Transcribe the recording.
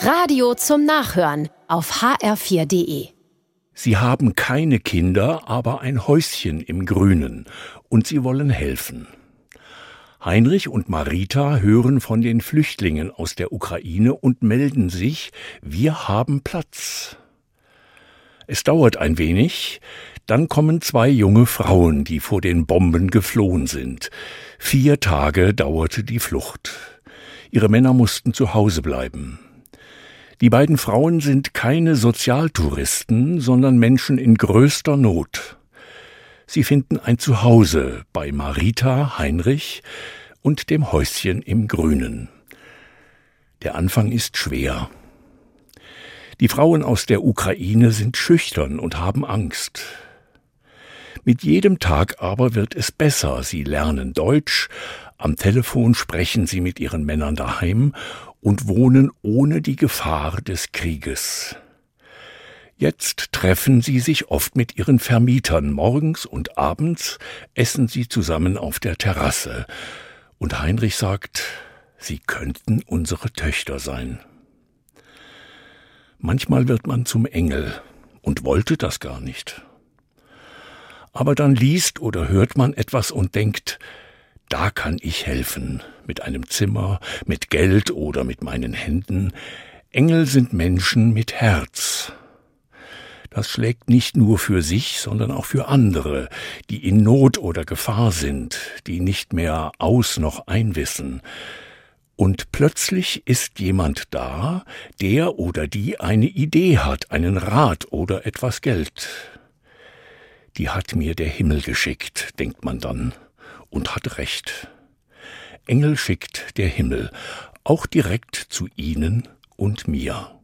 Radio zum Nachhören auf hr4.de. Sie haben keine Kinder, aber ein Häuschen im Grünen und sie wollen helfen. Heinrich und Marita hören von den Flüchtlingen aus der Ukraine und melden sich, wir haben Platz. Es dauert ein wenig, dann kommen zwei junge Frauen, die vor den Bomben geflohen sind. Vier Tage dauerte die Flucht. Ihre Männer mussten zu Hause bleiben. Die beiden Frauen sind keine Sozialtouristen, sondern Menschen in größter Not. Sie finden ein Zuhause bei Marita Heinrich und dem Häuschen im Grünen. Der Anfang ist schwer. Die Frauen aus der Ukraine sind schüchtern und haben Angst. Mit jedem Tag aber wird es besser. Sie lernen Deutsch, am Telefon sprechen sie mit ihren Männern daheim und wohnen ohne die Gefahr des Krieges. Jetzt treffen sie sich oft mit ihren Vermietern. Morgens und abends essen sie zusammen auf der Terrasse. Und Heinrich sagt, sie könnten unsere Töchter sein. Manchmal wird man zum Engel und wollte das gar nicht. Aber dann liest oder hört man etwas und denkt, da kann ich helfen, mit einem Zimmer, mit Geld oder mit meinen Händen. Engel sind Menschen mit Herz. Das schlägt nicht nur für sich, sondern auch für andere, die in Not oder Gefahr sind, die nicht mehr aus noch einwissen. Und plötzlich ist jemand da, der oder die eine Idee hat, einen Rat oder etwas Geld. Die hat mir der Himmel geschickt, denkt man dann und hat recht. Engel schickt der Himmel, auch direkt zu Ihnen und mir.